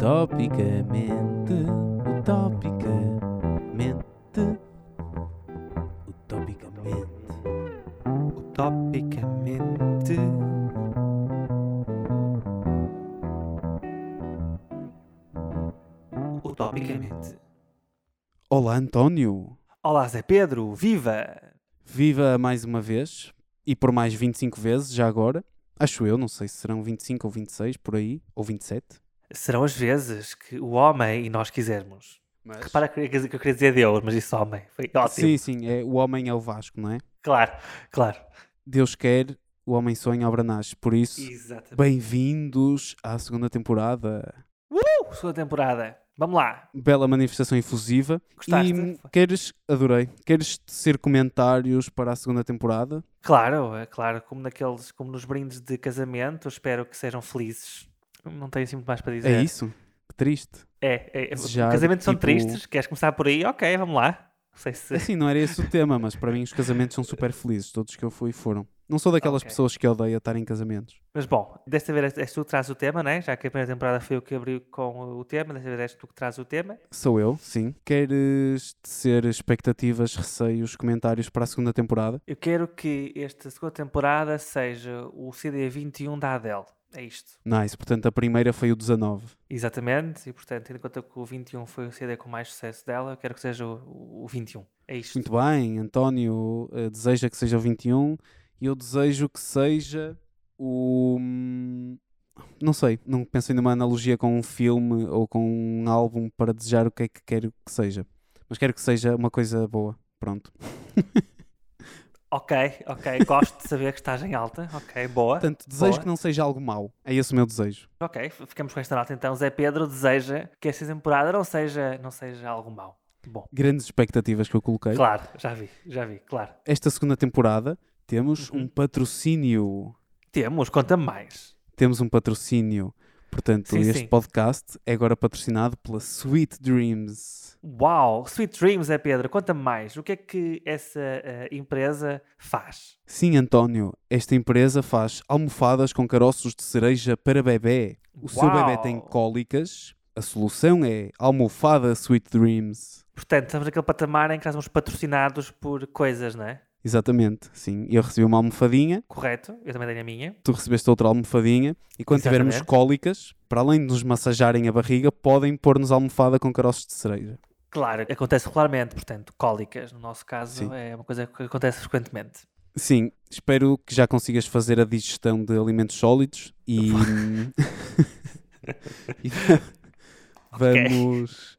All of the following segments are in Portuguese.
Utopicamente, utopicamente, utopicamente. Utopicamente. Utopicamente. Olá, António. Olá, Zé Pedro, viva! Viva mais uma vez e por mais 25 vezes, já agora. Acho eu, não sei se serão 25 ou 26 por aí, ou 27. Serão as vezes que o homem e nós quisermos. Mas... Repara que que eu queria dizer Deus, mas isso homem. Foi ótimo. Sim, sim, é, o homem é o Vasco, não é? Claro, claro. Deus quer, o homem sonha, a obra nasce. Por isso, bem-vindos à segunda temporada. Uh, segunda temporada. Vamos lá. Bela manifestação efusiva. Gostaste? E queres, adorei, queres tecer comentários para a segunda temporada? Claro, é claro. Como, naqueles, como nos brindes de casamento, espero que sejam felizes. Não tenho assim muito mais para dizer. É isso? Que triste. É, é. Desejar, Casamentos são tipo- tristes. Queres começar por aí? Ok, vamos lá. Não se. Assim, não era esse o tema, mas para mim os casamentos são super felizes. Todos que eu fui foram. Não sou daquelas Ok. pessoas que odeiam estar em casamentos. Mas bom, desta vez és tu que traz o tema, né? Já que a primeira temporada foi eu que abri com o tema, desta vez és tu que traz o tema. Sou eu, sim. Queres tecer expectativas, receios, comentários para a segunda temporada? Eu quero que esta segunda temporada seja o CD 21 da Adele. É isto. Nice. Portanto, a primeira foi o 19. Exatamente, e portanto, tendo em conta que o 21 foi o CD com mais sucesso dela, eu quero que seja o, o 21. É isto. Muito bem, António eh, deseja que seja o 21 e eu desejo que seja o. hum, Não sei, não pensei numa analogia com um filme ou com um álbum para desejar o que é que quero que seja. Mas quero que seja uma coisa boa. Pronto. Ok, ok, gosto de saber que estás em alta. Ok, boa. Portanto, desejo Boa. que não seja algo mau. É esse o meu desejo. Ok, ficamos com esta nota então. Zé Pedro deseja que esta temporada não seja, não seja algo mau. Bom, Grandes expectativas que eu coloquei. claro, já vi, já vi, claro. Esta segunda temporada temos Uhum. um patrocínio. Temos, conta mais. Temos um patrocínio. Portanto, Sim, este sim. podcast é agora patrocinado pela Sweet Dreams. Uau, Sweet Dreams, Zé Pedro, conta mais. O que é que essa eh, empresa faz? Sim, António, esta empresa faz almofadas com caroços de cereja para bebê. O seu bebê tem Uau. cólicas. A solução é almofada Sweet Dreams. Portanto, estamos naquele patamar em que nós somos patrocinados por coisas, não é? Exatamente, sim. Eu recebi uma almofadinha, Correto? Eu também tenho a minha. tu recebeste outra almofadinha e quando tivermos Exatamente. cólicas, para além de nos massajarem a barriga, podem pôr-nos almofada com caroços de cereja. Claro, acontece regularmente, portanto, cólicas, no nosso caso, Sim. é uma coisa que acontece frequentemente. Sim, espero que já consigas fazer a digestão de alimentos sólidos e. e vamos.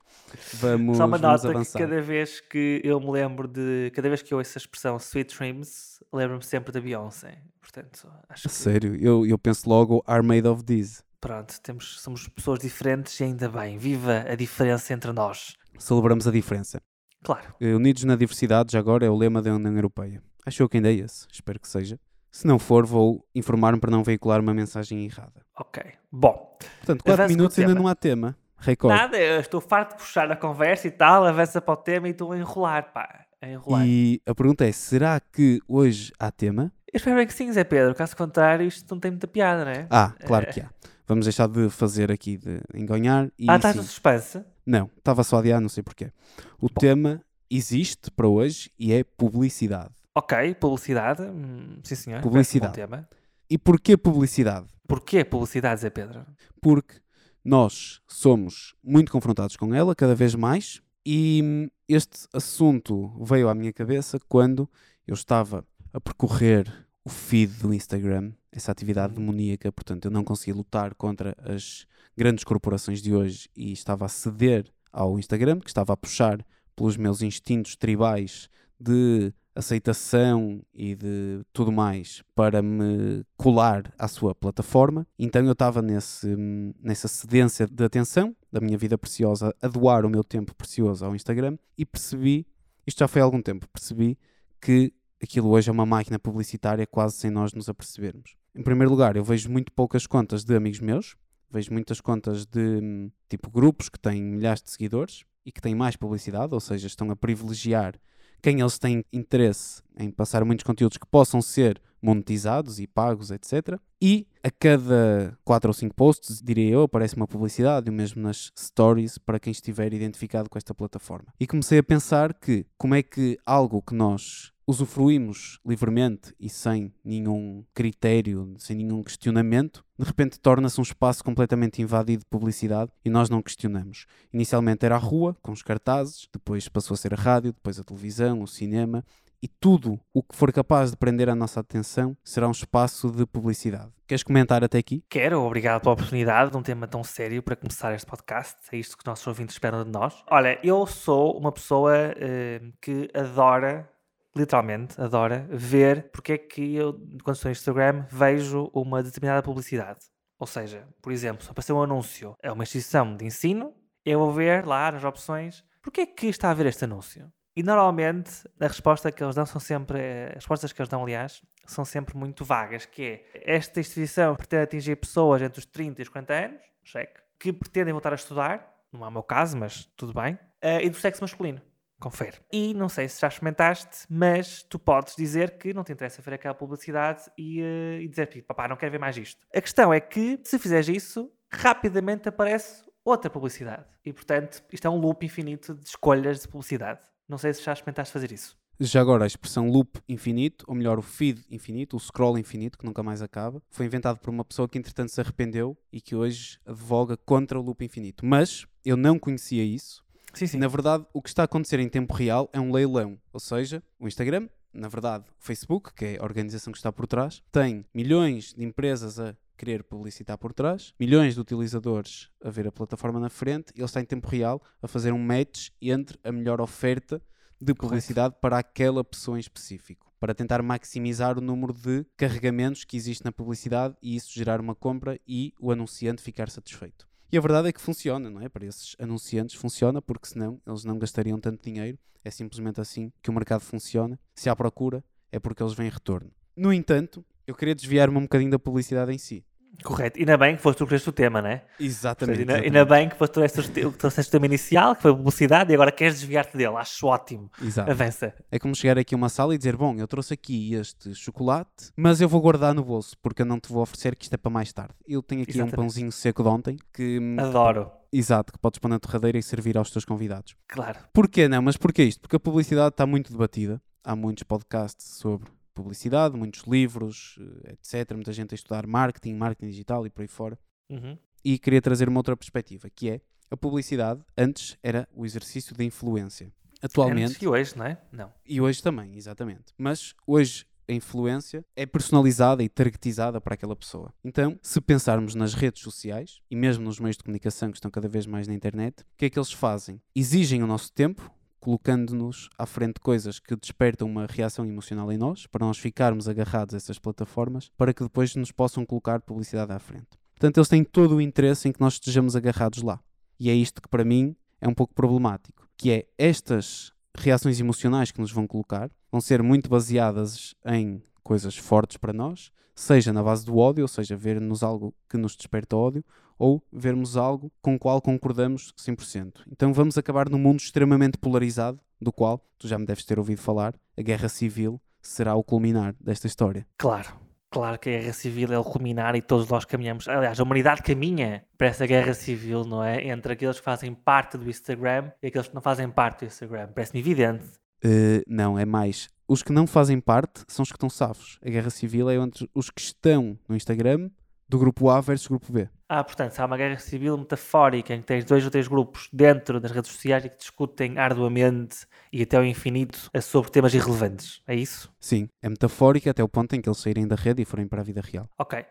Vamos, Só uma vamos nota que avançar. cada vez que eu me lembro de. Cada vez que eu ouço a expressão Sweet Dreams, lembro-me sempre da Beyoncé. Portanto, acho que. Sério, eu, eu penso logo are made of this. Pronto, temos, somos pessoas diferentes e ainda bem. Viva a diferença entre nós. Celebramos a diferença. Claro. Eh, Unidos na diversidade, já agora é o lema da União Europeia. Acho eu que ainda é esse, espero que seja. Se não for, vou informar-me para não veicular uma mensagem errada. Ok. Bom, Portanto, 4 Avança com o minutos ainda não há tema. Recorde. nada, eu estou farto de puxar a conversa e tal, avança para o tema e estou a enrolar, pá. A enrolar. E a pergunta é: será que hoje há tema? Eu espero bem que sim, Zé Pedro. Caso contrário, isto não tem muita piada, não é? Ah, claro Eh. que há. Vamos deixar de fazer aqui de enganhar e ah, estás no suspense? Não, estava só a adiar, não sei porquê. O tema existe para hoje e é publicidade. Ok, publicidade. Hum, sim, senhor. Publicidade. um bom. E porquê publicidade? Porquê publicidade, Zé Pedro? Porque nós somos muito confrontados com ela cada vez mais e hum, este assunto veio à minha cabeça quando eu estava a percorrer o feed do Instagram, essa atividade demoníaca, portanto eu não conseguia lutar contra as grandes corporações de hoje e estava a ceder ao Instagram, que estava a puxar pelos meus instintos tribais de aceitação e de tudo mais para me colar à sua plataforma. Então eu estava nessa cedência de atenção da minha vida preciosa, a doar o meu tempo precioso ao Instagram e percebi, isto já foi há algum tempo, percebi que aquilo hoje é uma máquina publicitária quase sem nós nos apercebermos. Em primeiro lugar, eu vejo muito poucas contas de amigos meus, vejo muitas contas de tipo grupos que têm milhares de seguidores e que têm mais publicidade, ou seja, estão a privilegiar quem eles têm interesse em passar muitos conteúdos que possam ser monetizados e pagos, etc. E a cada 4 ou 5 posts, diria eu, aparece uma publicidade, o mesmo nas stories, para quem estiver identificado com esta plataforma. E comecei a pensar que como é que algo que nós usufruímos livremente e sem nenhum critério, sem nenhum questionamento, de repente torna-se um espaço completamente invadido de publicidade e nós não questionamos. Inicialmente era a rua, com os cartazes, depois passou a ser a rádio, depois a televisão, o cinema e tudo o que for capaz de prender a nossa atenção será um espaço de publicidade. Queres comentar até aqui? Quero, obrigado pela oportunidade de um tema tão sério para começar este podcast. É isto que os nossos ouvintes esperam de nós. Olha, eu sou uma pessoa uh, que adora literalmente, adora ver porque é que eu, quando estou no Instagram, vejo uma determinada publicidade. Ou seja, por exemplo, se aparecer um anúncio, é uma instituição de ensino, eu vou ver lá nas opções porque é que está a ver este anúncio. E normalmente a resposta que eles dão são sempre, as respostas que eles dão, aliás, são sempre muito vagas, que é esta instituição pretende atingir pessoas entre os 30 e os 40 anos, cheque, que pretendem voltar a estudar, não é o meu caso, mas tudo bem, uh, e do sexo masculino. Confere. E não sei se já experimentaste, mas tu podes dizer que não te interessa ver aquela publicidade e, uh, e dizer, tipo, papá, não quero ver mais isto. A questão é que, se fizeres isso, rapidamente aparece outra publicidade. E, portanto, isto é um loop infinito de escolhas de publicidade. Não sei se já experimentaste fazer isso. Já agora, a expressão loop infinito, ou melhor, o feed infinito, o scroll infinito, que nunca mais acaba, foi inventado por uma pessoa que entretanto se arrependeu e que hoje advoga contra o loop infinito. Mas eu não conhecia isso Sim, sim. Na verdade, o que está a acontecer em tempo real é um leilão. Ou seja, o Instagram, na verdade, o Facebook, que é a organização que está por trás, tem milhões de empresas a querer publicitar por trás, milhões de utilizadores a ver a plataforma na frente, e ele está em tempo real a fazer um match entre a melhor oferta de publicidade Correto. para aquela pessoa em específico, para tentar maximizar o número de carregamentos que existe na publicidade e isso gerar uma compra e o anunciante ficar satisfeito. E a verdade é que funciona, não é? Para esses anunciantes funciona, porque senão eles não gastariam tanto dinheiro. É simplesmente assim que o mercado funciona. Se há procura, é porque eles vêm retorno. No entanto, eu queria desviar-me um bocadinho da publicidade em si. Correto. Ainda bem que foste tu que o tema, não é? Exatamente. Seja, ainda, ainda, bem que foste tu trouxeste o tema inicial, que foi a publicidade, e agora queres desviar-te dele. Acho ótimo. Exato. Avança. É como chegar aqui a uma sala e dizer: Bom, eu trouxe aqui este chocolate, mas eu vou guardar no bolso, porque eu não te vou oferecer que isto é para mais tarde. Eu tenho aqui Exatamente. um pãozinho seco de ontem que. Adoro. Exato, que podes pôr na torradeira e servir aos teus convidados. Claro. Porquê não? Mas porquê isto? Porque a publicidade está muito debatida. Há muitos podcasts sobre publicidade, muitos livros, eh, etc. Muita gente a estudar marketing, marketing digital e por aí fora. Uhum. E queria trazer uma outra perspectiva, que é a publicidade antes era o exercício da influência. Atualmente. Antes e hoje, não é? Não. E hoje também, exatamente. Mas hoje a influência é personalizada e targetizada para aquela pessoa. Então, se pensarmos nas redes sociais e mesmo nos meios de comunicação que estão cada vez mais na internet, o que é que eles fazem? Exigem o nosso tempo, colocando-nos à frente de coisas que despertam uma reação emocional em nós, para nós ficarmos agarrados a essas plataformas, para que depois nos possam colocar publicidade à frente. Portanto, eles têm todo o interesse em que nós estejamos agarrados lá. E é isto que para mim é um pouco problemático, que é estas reações emocionais que nos vão colocar vão ser muito baseadas em coisas fortes para nós, seja na base do ódio, ou seja, ver-nos algo que nos desperta ódio, ou vermos algo com o qual concordamos 100%. Então vamos acabar num mundo extremamente polarizado, do qual, tu já me deves ter ouvido falar, a guerra civil será o culminar desta história. Claro. Claro que a guerra civil é o culminar e todos nós caminhamos. Aliás, a humanidade caminha para essa guerra civil, não é? Entre aqueles que fazem parte do Instagram e aqueles que não fazem parte do Instagram. Parece-me evidente. Uh, não, é mais. Os que não fazem parte são os que estão safos. A guerra civil é entre os que estão no Instagram do grupo A versus grupo B. Ah, portanto, há uma guerra civil metafórica em que tens dois ou três grupos dentro das redes sociais e que discutem arduamente e até ao infinito sobre temas irrelevantes. É isso? Sim, é metafórica até o ponto em que eles saírem da rede e forem para a vida real. Ok.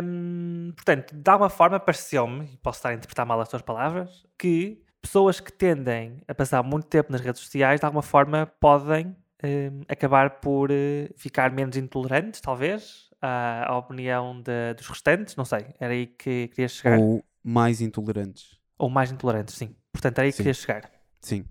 Um, portanto, de alguma forma pareceu-me, e posso estar a interpretar mal as tuas palavras, que pessoas que tendem a passar muito tempo nas redes sociais, de alguma forma, podem um, acabar por uh, ficar menos intolerantes, talvez, à, à opinião de, dos restantes, não sei, era aí que querias chegar. Ou mais intolerantes. Ou mais intolerantes, sim. Portanto, era aí que querias chegar. Sim.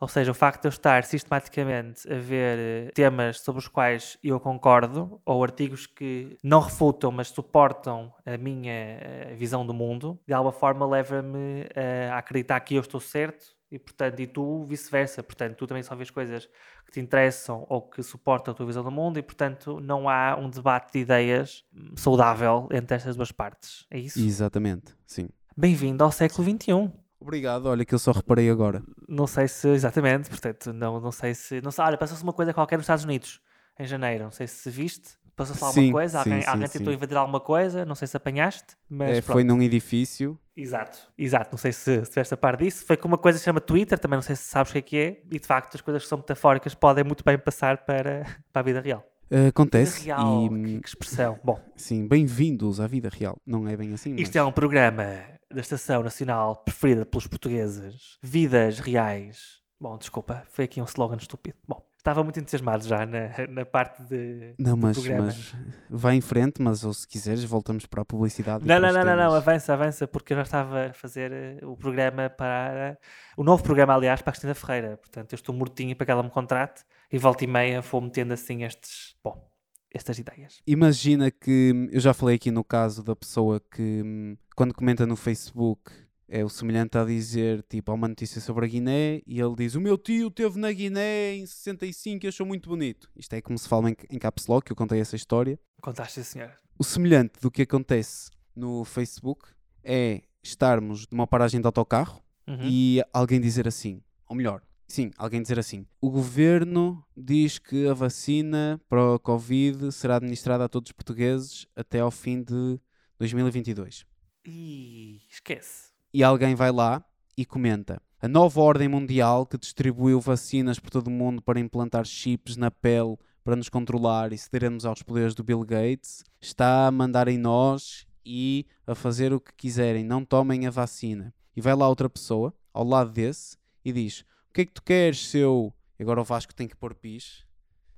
Ou seja, o facto de eu estar sistematicamente a ver eh, temas sobre os quais eu concordo, ou artigos que não refutam, mas suportam a minha eh, visão do mundo, de alguma forma leva-me a acreditar que eu estou certo E, portanto, e tu vice-versa. Portanto, tu também só vês coisas que te interessam ou que suportam a tua visão do mundo e, portanto, não há um debate de ideias saudável entre estas duas partes. É isso? Exatamente, sim. Bem-vindo ao século XXI. Obrigado, olha que eu só reparei agora. Não sei se, exatamente, portanto, não, não sei se. Não sei, olha, passou-se uma coisa qualquer nos Estados Unidos, em janeiro. Não sei se viste. Passou-se alguma Sim, coisa, sim, alguém, sim, alguém tentou invadir alguma coisa, não sei se apanhaste, mas É, foi num edifício. Exato, exato. Não sei se, se tiveste a par disso. Foi com uma coisa que se chama Twitter, também não sei se sabes o que é que é. E de facto, as coisas que são metafóricas podem muito bem passar para, para a vida real. Uh, acontece. Vida real, e, que, que expressão. Bom, sim, bem-vindos à vida real. Não é bem assim, isto mas... é um programa da Estação Nacional preferida pelos portugueses. Vidas reais. Bom, desculpa, foi aqui um slogan estúpido. Bom, estava muito entusiasmado já na, na parte de. Não, mas, programa. mas vai em frente, mas ou se quiseres voltamos para a publicidade. Não, não, não, não, não, avança, avança, porque eu já estava a fazer eh, o programa para. O novo programa, aliás, para a Cristina Ferreira. Portanto, eu estou mortinho para que ela me contrate e volta e meia vou metendo assim estes. Bom, estas ideias. Imagina que hum, eu já falei aqui no caso da pessoa que hum, quando comenta no Facebook é o semelhante a dizer tipo há uma notícia sobre a Guiné e ele diz o meu tio esteve na Guiné em 65 e achou muito bonito. Isto é como se fala em, em caps lock, eu contei essa história. Contaste, sim, senhora. O semelhante do que acontece no Facebook é estarmos numa paragem de autocarro Uhum. e alguém dizer assim, ou melhor, sim, alguém dizer assim: o governo diz que a vacina para o Covid será administrada a todos os portugueses até ao fim de 2022. Ih, esquece. E alguém vai lá e comenta: a nova ordem mundial que distribuiu vacinas por todo o mundo para implantar chips na pele para nos controlar e cedermos aos poderes do Bill Gates está a mandar em nós e a fazer o que quiserem, não tomem a vacina. E vai lá outra pessoa ao lado desse e diz: O que é que tu queres, seu. Agora o Vasco tem que pôr pis.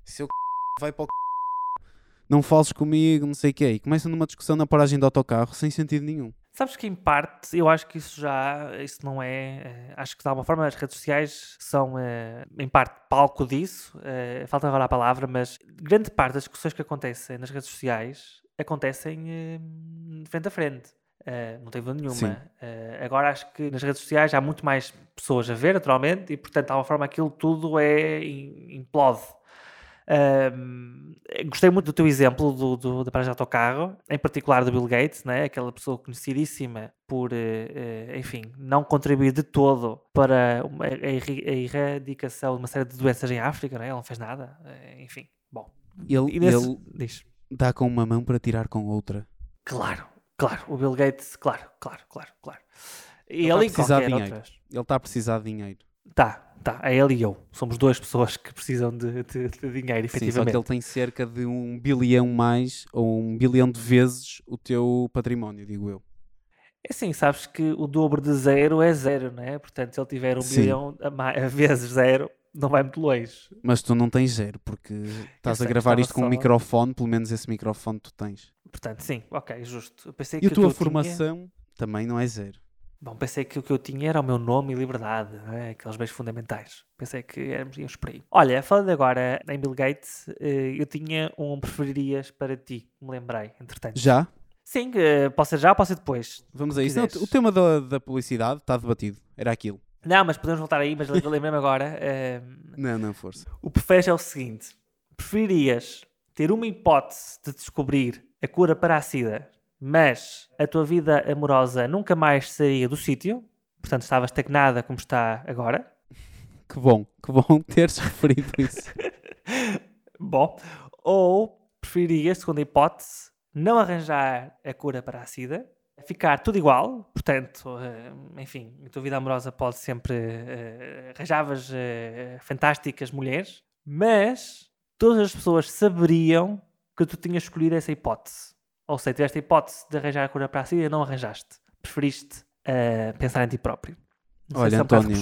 Seu vai para o não fales comigo, não sei o quê. E começa numa discussão na paragem do autocarro sem sentido nenhum. Sabes que em parte, eu acho que isso já, isso não é, eh, acho que de alguma forma as redes sociais são eh, em parte palco disso, eh, falta agora a palavra, mas grande parte das discussões que acontecem nas redes sociais acontecem frente a frente. Eh, não tem dúvida nenhuma. Eh, agora acho que nas redes sociais há muito mais pessoas a ver, naturalmente, e portanto, de alguma forma, aquilo tudo é im- implode. Gostei muito do teu exemplo do, do, da paragem de autocarro, em particular do Bill Gates, né? aquela pessoa conhecidíssima por, eh, eh, enfim, não contribuir de todo para a, a erradicação de uma série de doenças em África, né? ele não fez nada, eh, enfim. Bom, Ele, e nesse... ele diz. dá com uma mão para tirar com outra. Claro, claro, o Bill Gates, claro, claro, claro, claro. E Ele ele a e precisar de dinheiro. outras. Ele está a precisar de dinheiro. Tá, tá, é ele e eu. Somos duas pessoas que precisam de, de- de dinheiro, Sim, só efetivamente. que ele tem cerca de um bilhão mais ou um bilhão de vezes o teu património, digo eu. É assim, sabes que o dobro de zero é zero, não é? Portanto, se ele tiver um Sim. bilhão a, ma- a vezes zero, não vai muito longe. Mas tu não tens zero, porque estás a gravar isto com um só- microfone, pelo menos esse microfone tu tens. Portanto, sim, ok, justo. Eu pensei E que a tua eu tinha- formação também não é zero. Bom, pensei que o que eu tinha era o meu nome e liberdade, é? aqueles bens fundamentais. Pensei que éramos íamos por aí. Olha, falando agora em Bill Gates, eh, eu tinha um preferirias para ti, me lembrei, entretanto. Já? Sim, pode ser já, pode ser depois. Vamos a isso. Não, o tema da, da publicidade está debatido. Era aquilo. Não, mas podemos voltar aí, mas lembrei-me agora. eh, Não, não, força. O preferes é o seguinte: preferirias ter uma hipótese de descobrir a cura para a SIDA, mas a tua vida amorosa nunca mais sairia do sítio, portanto estava estagnada como está agora. Que bom, que bom teres referido isso. Bom, ou preferirias, segunda hipótese, não arranjar a cura para a SIDA, ficar tudo igual, portanto, eh, enfim, a tua vida amorosa pode sempre. eh, arranjavas eh, fantásticas mulheres, mas todas as pessoas saberiam que tu tinhas escolhido essa hipótese. Ou seja, tiveste a hipótese de arranjar a cura para a SIDA e não arranjaste. Preferiste eh, pensar em ti próprio. Não Olha, é um António,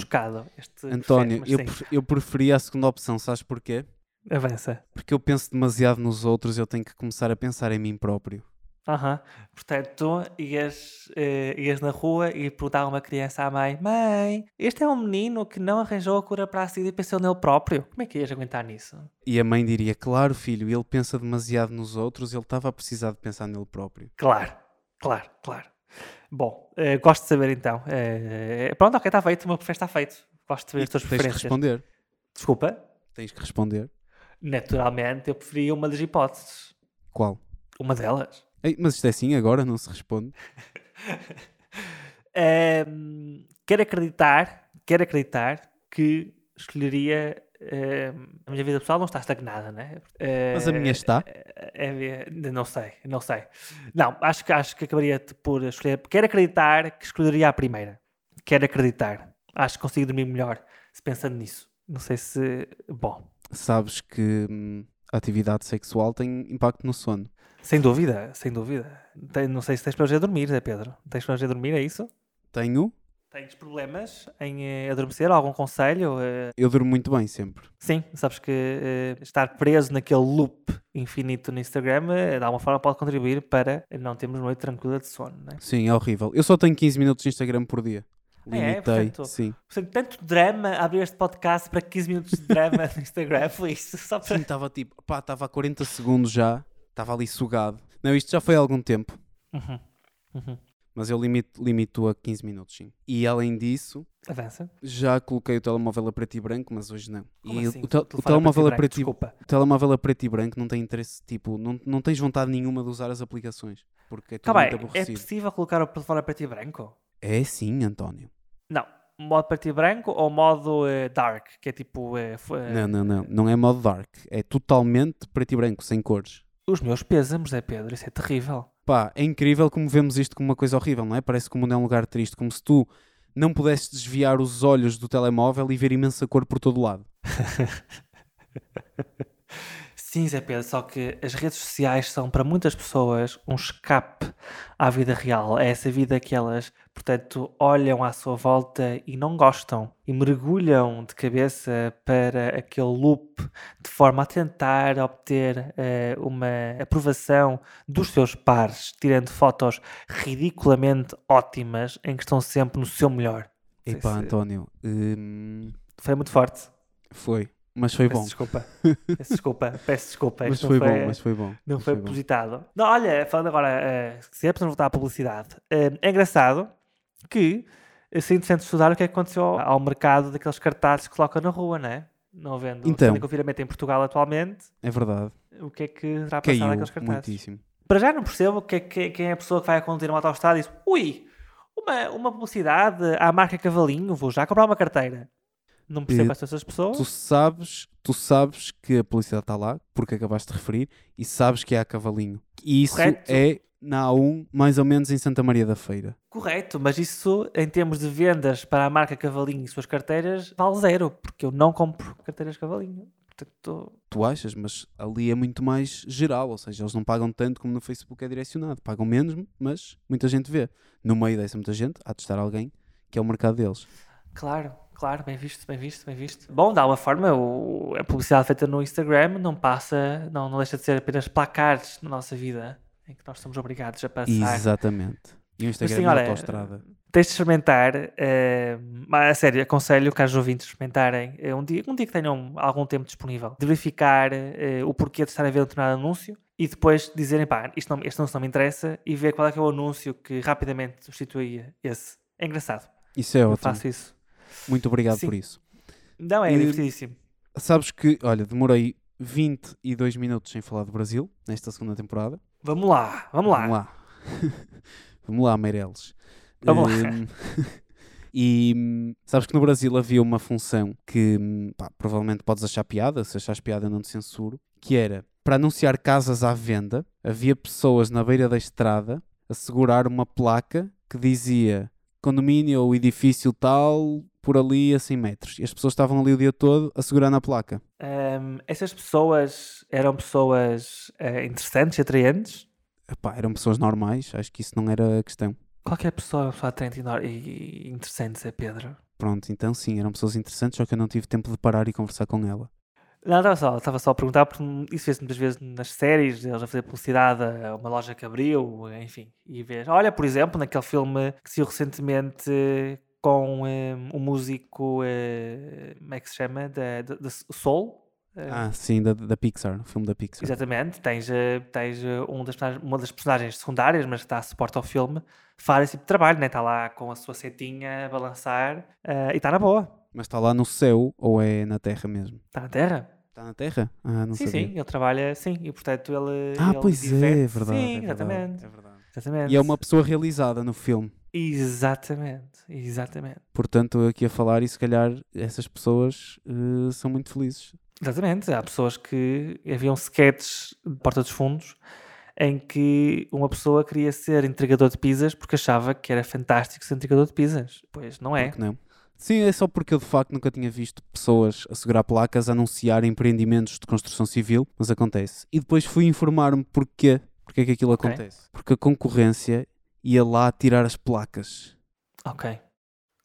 este António, prefere, eu, mas sim, pref- eu preferia a segunda opção, sabes porquê? avança. Porque eu penso demasiado nos outros, eu tenho que começar a pensar em mim próprio. Aham. Portanto, tu ias, eh, ias na rua e perguntava a uma criança à mãe: Mãe, este é um menino que não arranjou a cura para a SIDA e pensou nele próprio. Como é que ias aguentar nisso? E a mãe diria: Claro, filho, ele pensa demasiado nos outros, ele estava a precisar de pensar nele próprio. Claro, claro, claro. Bom, eh, gosto de saber então. Eh, pronto, ok, está feito. O meu prefere está feito. Gosto de ver as tuas Tens que preferências. responder. Desculpa. Tens que responder. Naturalmente, eu preferia uma das hipóteses. Qual? Uma delas. Ei, mas isto é assim agora, não se responde. Ahm, quero acreditar, quero acreditar que escolheria ahm, a minha vida pessoal não está estagnada, né? Mas a minha está. É, é, não sei, não sei. Não, acho que acho que acabaria por escolher. Quero acreditar que escolheria a primeira. Quero acreditar. Acho que consigo dormir melhor se pensando nisso. Não sei se. Bom, Sabes que hum, a atividade sexual tem impacto no sono. Sem dúvida, sem dúvida. Tem- não sei se tens problemas a dormir, é Pedro? Tens problemas a dormir, é isso? Tenho. Tens problemas em eh, adormecer? Algum conselho? Eh, Eu durmo muito bem sempre. sim, sabes que eh, estar preso naquele loop infinito no Instagram, eh, de alguma forma pode contribuir para não termos uma noite tranquila de sono, não é? Sim, é horrível. Eu só tenho 15 minutos de Instagram por dia. Ah, é? Limitei, Portanto, sim. Portanto, tanto drama abrir este podcast para 15 minutos de drama no Instagram, foi isso? Só para... Sim, estava tipo, pá, estava a 40 segundos já, estava ali sugado. Não, isto já foi há algum tempo, Uhum, uhum. mas eu limito, limito a 15 minutos, sim. E além disso, Avança. já coloquei o telemóvel a preto e branco, mas hoje não. Como e assim? o, tel- o telemóvel a branco, preto e Desculpa. o telemóvel a preto e branco não tem interesse, tipo, não, não tens vontade nenhuma de usar as aplicações, porque é tudo aí, muito é possível colocar o telefone a preto e branco? É sim, António. Não. Modo preto e branco ou modo eh, dark, que é tipo... eh, Não, não, não. Não é modo dark. É totalmente preto e branco, sem cores. Os meus pêsames, é Pedro, isso é terrível. Pá, é incrível como vemos isto como uma coisa horrível, não é? Parece que o mundo é um lugar triste, como se tu não pudesses desviar os olhos do telemóvel e ver imensa cor por todo lado. Sim, Zé Pedro, só que as redes sociais são para muitas pessoas um escape à vida real. É essa vida que elas, portanto, olham à sua volta e não gostam e mergulham de cabeça para aquele loop de forma a tentar obter eh, uma aprovação dos seus pares, tirando fotos ridiculamente ótimas em que estão sempre no seu melhor. Epá, se- António, hum, Foi muito forte. foi. Mas foi Peço bom. desculpa. Peço desculpa. Peço desculpa. Mas foi não bom, mas foi bom. Não foi propositado. Não, olha, falando agora, eh, se é para voltar à publicidade, eh, é engraçado que seria interessante estudar o que é que aconteceu ao mercado daqueles cartazes que colocam na rua, não é? Não vendo Então. confinamento em Portugal atualmente, É verdade. o que é que terá passado naqueles cartazes? muitíssimo. Para já não percebo que, é que- quem é a pessoa que vai conduzir uma autostrada e diz ui, uma, uma publicidade à marca Cavalinho, vou já comprar uma carteira. Não são essas pessoas. Tu sabes, tu sabes que a publicidade está lá, porque acabaste de referir, e sabes que é a cavalinho. E isso Correto. é na A1, mais ou menos em Santa Maria da Feira. Correto, mas isso em termos de vendas para a marca Cavalinho e suas carteiras vale zero, porque eu não compro carteiras Cavalinho. Portanto, Tu achas, mas ali é muito mais geral, ou seja, eles não pagam tanto como no Facebook é direcionado. Pagam menos, mas muita gente vê. No meio dessa muita gente, há de estar alguém que é o mercado deles. claro, claro, bem visto, bem visto, bem visto. Bom, de alguma forma, o- a publicidade feita no Instagram não passa, não, não deixa de ser apenas placares na nossa vida, em que nós somos obrigados a passar. Exatamente. E o Instagram sim, é olha, autoestrada. Tens de experimentar, mas, a sério, aconselho caros ouvintes experimentarem eh, um, dia, um dia que tenham algum tempo disponível, de verificar eh, o porquê de estar a ver um determinado anúncio e depois dizerem, pá, isto não, este anúncio não me interessa e ver qual é que é o anúncio que rapidamente substituía esse. É engraçado. Isso é Eu ótimo. faço isso. Muito obrigado Sim. por isso. Não, é divertidíssimo. Sabes que, olha, demorei 22 minutos sem falar do Brasil nesta segunda temporada. Vamos lá, vamos lá. Vamos lá. Vamos lá, Meireles. Vamos lá. Hum, e hum, sabes que no Brasil havia uma função que hum, pá, provavelmente podes achar piada, se achares piada eu não te censuro, que era para anunciar casas à venda, havia pessoas na beira da estrada a segurar uma placa que dizia condomínio ou edifício tal por ali a 100 metros. E as pessoas estavam ali o dia todo a segurar na placa. Ahm, essas pessoas eram pessoas eh, interessantes e atraentes? Epá, eram pessoas normais, acho que isso não era a questão. Qualquer pessoa é uma pessoa atraente e, interessante, é Pedro. Pronto, então sim, eram pessoas interessantes, só que eu não tive tempo de parar e conversar com ela. Não, estava só, estava só a perguntar, porque isso vê-se muitas vezes nas séries, eles a fazer publicidade a uma loja que abriu, enfim, e vês. Olha, por exemplo, naquele filme que saiu recentemente com um músico, eh, como é que se chama? Da, da, da Soul? Eh, Ah, sim, da, da Pixar, o filme da Pixar. Exatamente, tens, eh, tens um das, uma das personagens secundárias, mas que dá suporte ao filme, faz esse tipo de trabalho, né? Está lá com a sua setinha a balançar eh, e está na boa. Mas está lá no céu ou é na terra mesmo? Está na Terra? Está na terra? Ah, não sim, sabia. sim, ele trabalha, sim, e portanto ele. Ah, ele pois é, é diverte-se. verdade. Sim, é verdade, exatamente. é verdade. Exatamente. E é uma pessoa realizada no filme. Exatamente, exatamente. Portanto, eu aqui a falar e se calhar essas pessoas eh, são muito felizes. Exatamente. Há pessoas que. Haviam sketches de Porta dos Fundos em que uma pessoa queria ser entregador de pizzas porque achava que era fantástico ser entregador de pizzas. Pois não é. Porque não? Sim, é só porque eu de facto nunca tinha visto pessoas a segurar placas a anunciar empreendimentos de construção civil, mas acontece. E depois fui informar-me porquê, porque é que aquilo Ok. acontece. Porque a concorrência ia lá tirar as placas. Ok.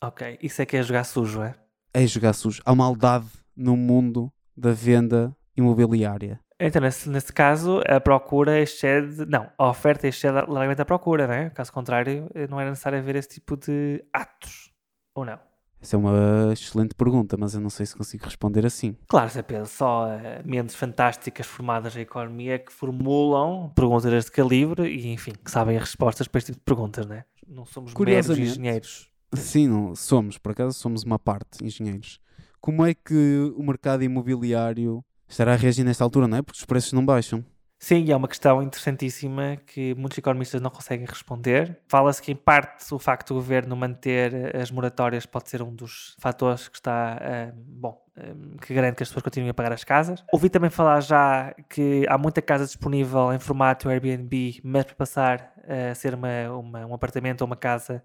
Ok. Isso é que é jogar sujo, é? É jogar sujo. Há maldade no mundo da venda imobiliária. Então, nesse, nesse caso, a procura excede. Não, a oferta excede largamente a procura, não é? Caso contrário, eh, não era necessário haver esse tipo de atos. Ou não? Essa é uma excelente pergunta, mas eu não sei se consigo responder assim. Claro, Zé Pedro, só eh, mentes fantásticas formadas na economia que formulam perguntas deste calibre e, enfim, que sabem as respostas para este tipo de perguntas, não é? Não somos meros engenheiros. Sim, não, somos, por acaso somos uma parte, engenheiros. Como é que o mercado imobiliário estará a reagir nesta altura, não é? Porque os preços não baixam. Sim, é uma questão interessantíssima que muitos economistas não conseguem responder. Fala-se que, em parte, o facto do governo manter as moratórias pode ser um dos fatores que está, ah, bom, ah, que garante que as pessoas continuem a pagar as casas. Ouvi também falar já que há muita casa disponível em formato Airbnb, mas para passar a ser uma, uma- um apartamento ou uma casa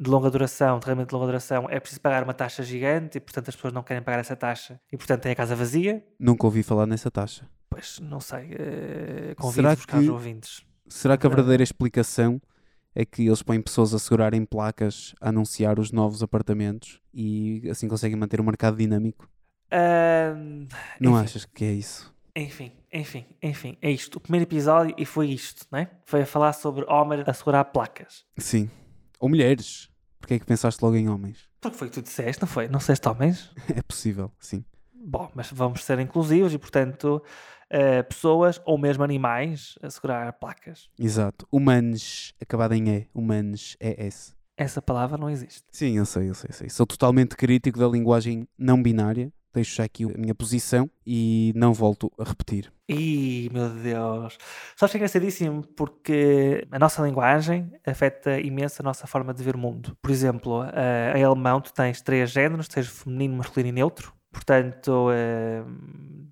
de longa duração, de arrendamento de longa duração, é preciso pagar uma taxa gigante e, portanto, as pessoas não querem pagar essa taxa e, portanto, têm a casa vazia. Nunca ouvi falar nessa taxa. Pois, não sei, eh, Será convido-vos, caros ouvintes. Será que a Não. verdadeira explicação é que eles põem pessoas a segurarem placas a anunciar os novos apartamentos e assim conseguem manter o mercado dinâmico? Ahm, Não enfim, achas que é isso? Enfim, enfim, enfim, é isto. O primeiro episódio e foi isto, né? Foi a falar sobre homens a segurar placas. Sim. Ou mulheres. Porquê é que pensaste logo em homens? Porque foi o que tu disseste, não foi? Não disseste homens? É possível, sim. Bom, mas vamos ser inclusivos e, portanto, eh, pessoas ou mesmo animais a segurar placas. Exato. Humanos, acabado em E. Humanos, ES. Essa palavra não existe. Sim, eu sei, eu sei, eu sei. Sou totalmente crítico da linguagem não binária. Deixo já aqui a minha posição e não volto a repetir. Ih, meu Deus. Sabes que é engraçadíssimo porque a nossa linguagem afeta imenso a nossa forma de ver o mundo. Por exemplo, em alemão tu tens três géneros, tens feminino, masculino e neutro. Portanto, eh,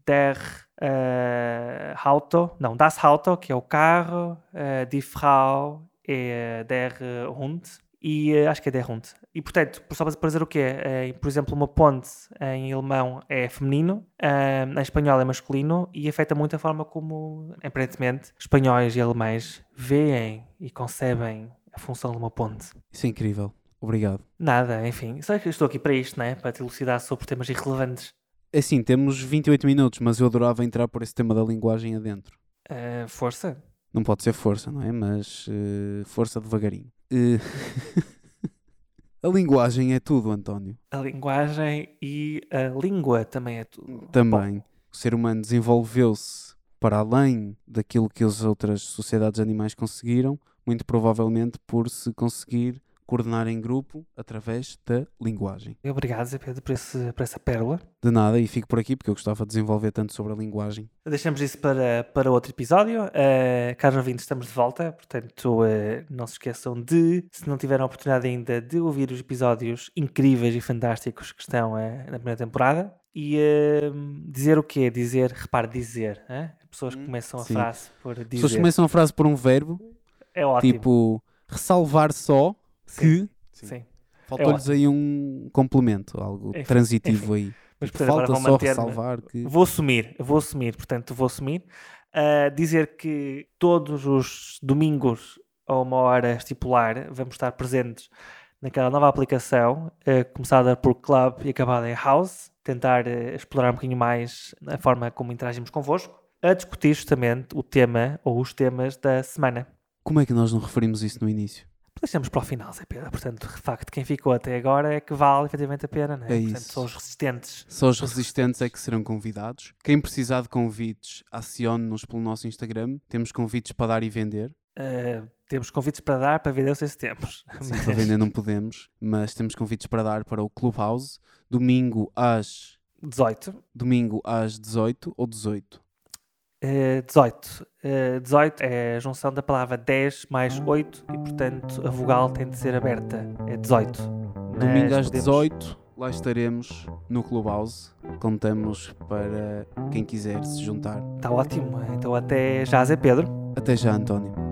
der eh, Auto, não, das Auto, que é o carro, eh, die Frau é der Hund e eh, acho que é der Hund. E portanto, só para dizer o quê? Eh, por exemplo, uma ponte em alemão é feminino, eh, em espanhol é masculino e afeta muito a forma como, aparentemente, espanhóis e alemães veem e concebem a função de uma ponte. Isso é incrível. Obrigado. Nada, enfim, só que eu estou aqui para isto, né? para te elucidar sobre temas irrelevantes. É Assim, temos 28 minutos, mas eu adorava entrar por esse tema da linguagem adentro. Eh, força. Não pode ser força, não é? Mas eh, força devagarinho. Eh, a linguagem é tudo, António. A linguagem e a língua também é tudo. Também. O ser humano desenvolveu-se para além daquilo que as outras sociedades animais conseguiram, muito provavelmente por se conseguir coordenar em grupo através da linguagem. Obrigado, Zé Pedro, por, esse- por essa pérola. De nada, e fico por aqui porque eu gostava de desenvolver tanto sobre a linguagem. Deixamos isso para, para outro episódio. Uh, caros ouvintes, estamos de volta, portanto, uh, não se esqueçam de, se não tiveram a oportunidade ainda, de ouvir os episódios incríveis e fantásticos que estão uh, na primeira temporada. E uh, dizer o quê? Dizer, repare, dizer. Pessoas que Hum, começam a sim. frase por As dizer. pessoas começam a frase por um verbo, É ótimo. tipo ressalvar só que. Sim, sim. Faltou-lhes aí um complemento, algo Enfim, transitivo aí. Mas, Tipo, portanto, falta vou só ressalvar que. Vou assumir, vou assumir, portanto, vou assumir. Uh, dizer que todos os domingos, a uma hora estipular, vamos estar presentes naquela nova aplicação, uh, começada por Club e acabada em House, tentar uh, explorar um bocadinho mais a forma como interagimos convosco, a discutir justamente o tema ou os temas da semana. Como é que nós não referimos isso no início? Deixamos para o final, Zé Pedro. Portanto, de facto, quem ficou até agora é que vale efetivamente a pena, não é? É Portanto, isso. são os resistentes. Só os resistentes é que serão convidados. Quem precisar de convites, acione-nos pelo nosso Instagram. Temos convites para dar e vender. Uh, Temos convites para dar, para vender, não sei se temos. Sim, Mas- para vender não podemos, mas temos convites para dar para o Clubhouse, domingo às, 18. domingo às 18 ou 18. Eh, 18. Eh, 18 é a junção da palavra 10 mais 8 e, portanto, a vogal tem de ser aberta. É 18. Domingo às podemos- 18, lá estaremos no Clubhouse. Contamos para quem quiser se juntar. Está ótimo. Então, até já, Zé Pedro. Até já, António.